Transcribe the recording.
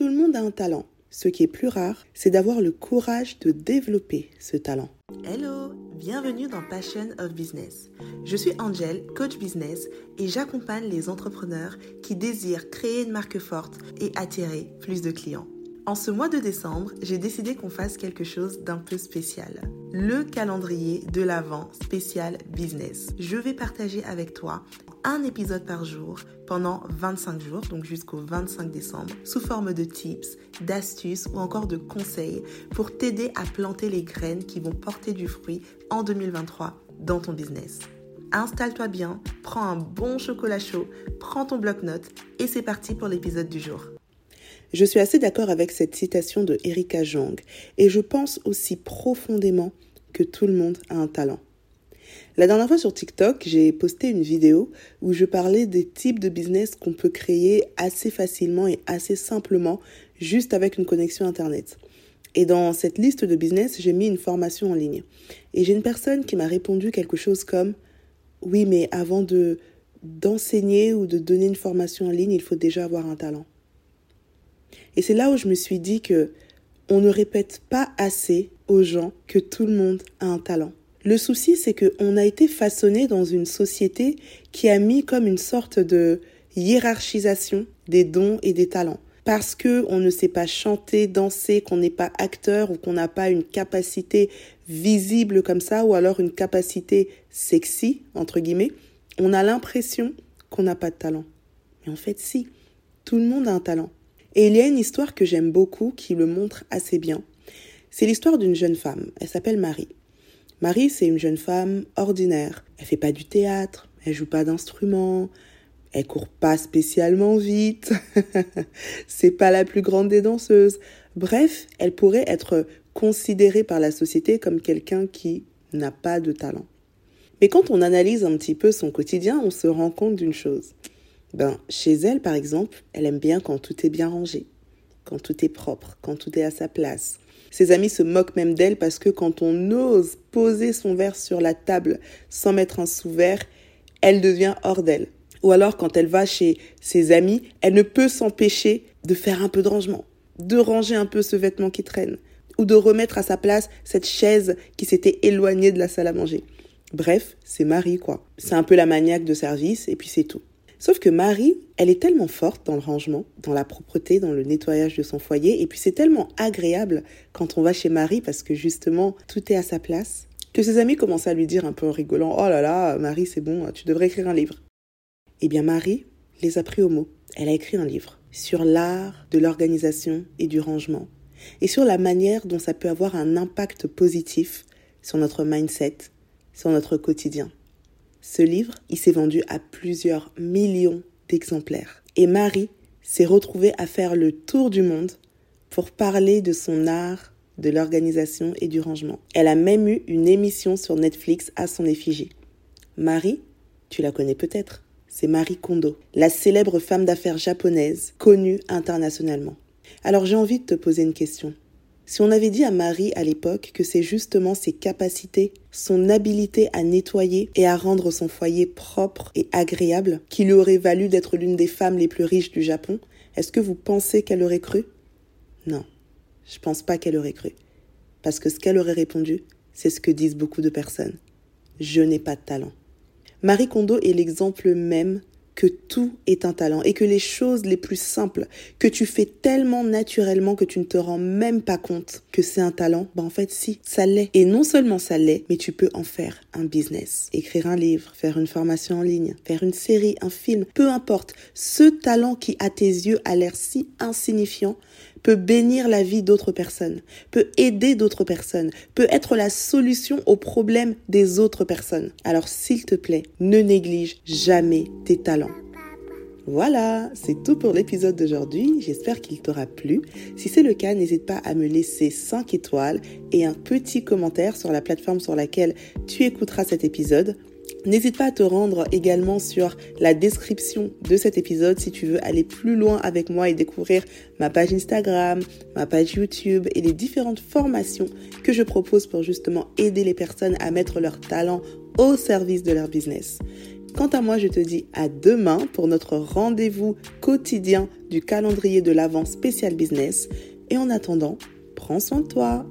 Tout le monde a un talent. Ce qui est plus rare, c'est d'avoir le courage de développer ce talent. Hello, bienvenue dans Passion of Business. Je suis Angel, coach business, et j'accompagne les entrepreneurs qui désirent créer une marque forte et attirer plus de clients. En ce mois de décembre, j'ai décidé qu'on fasse quelque chose d'un peu spécial. Le calendrier de l'Avent spécial business. Je vais partager avec toi un épisode par jour pendant 25 jours, donc jusqu'au 25 décembre, sous forme de tips, d'astuces ou encore de conseils pour t'aider à planter les graines qui vont porter du fruit en 2023 dans ton business. Installe-toi bien, prends un bon chocolat chaud, prends ton bloc-notes et c'est parti pour l'épisode du jour. Je suis assez d'accord avec cette citation de Erika Jong et je pense aussi profondément que tout le monde a un talent. La dernière fois sur TikTok, j'ai posté une vidéo où je parlais des types de business qu'on peut créer assez facilement et assez simplement juste avec une connexion Internet. Et dans cette liste de business, j'ai mis une formation en ligne. Et j'ai une personne qui m'a répondu quelque chose comme Oui, mais avant de d'enseigner ou de donner une formation en ligne, il faut déjà avoir un talent. Et c'est là où je me suis dit que on ne répète pas assez aux gens que tout le monde a un talent. Le souci, c'est qu'on a été façonné dans une société qui a mis comme une sorte de hiérarchisation des dons et des talents. Parce que on ne sait pas chanter, danser, qu'on n'est pas acteur ou qu'on n'a pas une capacité visible comme ça, ou alors une capacité sexy, entre guillemets, on a l'impression qu'on n'a pas de talent. Mais en fait, si, tout le monde a un talent. Et il y a une histoire que j'aime beaucoup qui le montre assez bien. C'est l'histoire d'une jeune femme. Elle s'appelle Marie. Marie, c'est une jeune femme ordinaire. Elle fait pas du théâtre, elle joue pas d'instrument, elle court pas spécialement vite. c'est pas la plus grande des danseuses. Bref, elle pourrait être considérée par la société comme quelqu'un qui n'a pas de talent. Mais quand on analyse un petit peu son quotidien, on se rend compte d'une chose. Ben, chez elle, par exemple, elle aime bien quand tout est bien rangé, quand tout est propre, quand tout est à sa place. Ses amis se moquent même d'elle parce que quand on ose poser son verre sur la table sans mettre un sous-verre, elle devient hors d'elle. Ou alors quand elle va chez ses amis, elle ne peut s'empêcher de faire un peu de rangement, de ranger un peu ce vêtement qui traîne, ou de remettre à sa place cette chaise qui s'était éloignée de la salle à manger. Bref, c'est Marie quoi. C'est un peu la maniaque de service et puis c'est tout. Sauf que Marie, elle est tellement forte dans le rangement, dans la propreté, dans le nettoyage de son foyer, et puis c'est tellement agréable quand on va chez Marie parce que justement tout est à sa place, que ses amis commencent à lui dire un peu en rigolant Oh là là, Marie, c'est bon, tu devrais écrire un livre. Eh bien, Marie les a pris au mot. Elle a écrit un livre sur l'art de l'organisation et du rangement, et sur la manière dont ça peut avoir un impact positif sur notre mindset, sur notre quotidien. Ce livre, il s'est vendu à plusieurs millions d'exemplaires. Et Marie s'est retrouvée à faire le tour du monde pour parler de son art, de l'organisation et du rangement. Elle a même eu une émission sur Netflix à son effigie. Marie, tu la connais peut-être, c'est Marie Kondo, la célèbre femme d'affaires japonaise connue internationalement. Alors j'ai envie de te poser une question. Si on avait dit à Marie à l'époque que c'est justement ses capacités, son habilité à nettoyer et à rendre son foyer propre et agréable qui lui aurait valu d'être l'une des femmes les plus riches du Japon, est-ce que vous pensez qu'elle aurait cru? Non, je pense pas qu'elle aurait cru. Parce que ce qu'elle aurait répondu, c'est ce que disent beaucoup de personnes. Je n'ai pas de talent. Marie Kondo est l'exemple même que tout est un talent et que les choses les plus simples que tu fais tellement naturellement que tu ne te rends même pas compte que c'est un talent, ben en fait si, ça l'est. Et non seulement ça l'est, mais tu peux en faire un business. Écrire un livre, faire une formation en ligne, faire une série, un film, peu importe. Ce talent qui à tes yeux a l'air si insignifiant peut bénir la vie d'autres personnes, peut aider d'autres personnes, peut être la solution aux problèmes des autres personnes. Alors s'il te plaît, ne néglige jamais tes talents. Voilà, c'est tout pour l'épisode d'aujourd'hui. J'espère qu'il t'aura plu. Si c'est le cas, n'hésite pas à me laisser 5 étoiles et un petit commentaire sur la plateforme sur laquelle tu écouteras cet épisode. N'hésite pas à te rendre également sur la description de cet épisode si tu veux aller plus loin avec moi et découvrir ma page Instagram, ma page YouTube et les différentes formations que je propose pour justement aider les personnes à mettre leur talent au service de leur business. Quant à moi, je te dis à demain pour notre rendez-vous quotidien du calendrier de l'Avent spécial business. Et en attendant, prends soin de toi.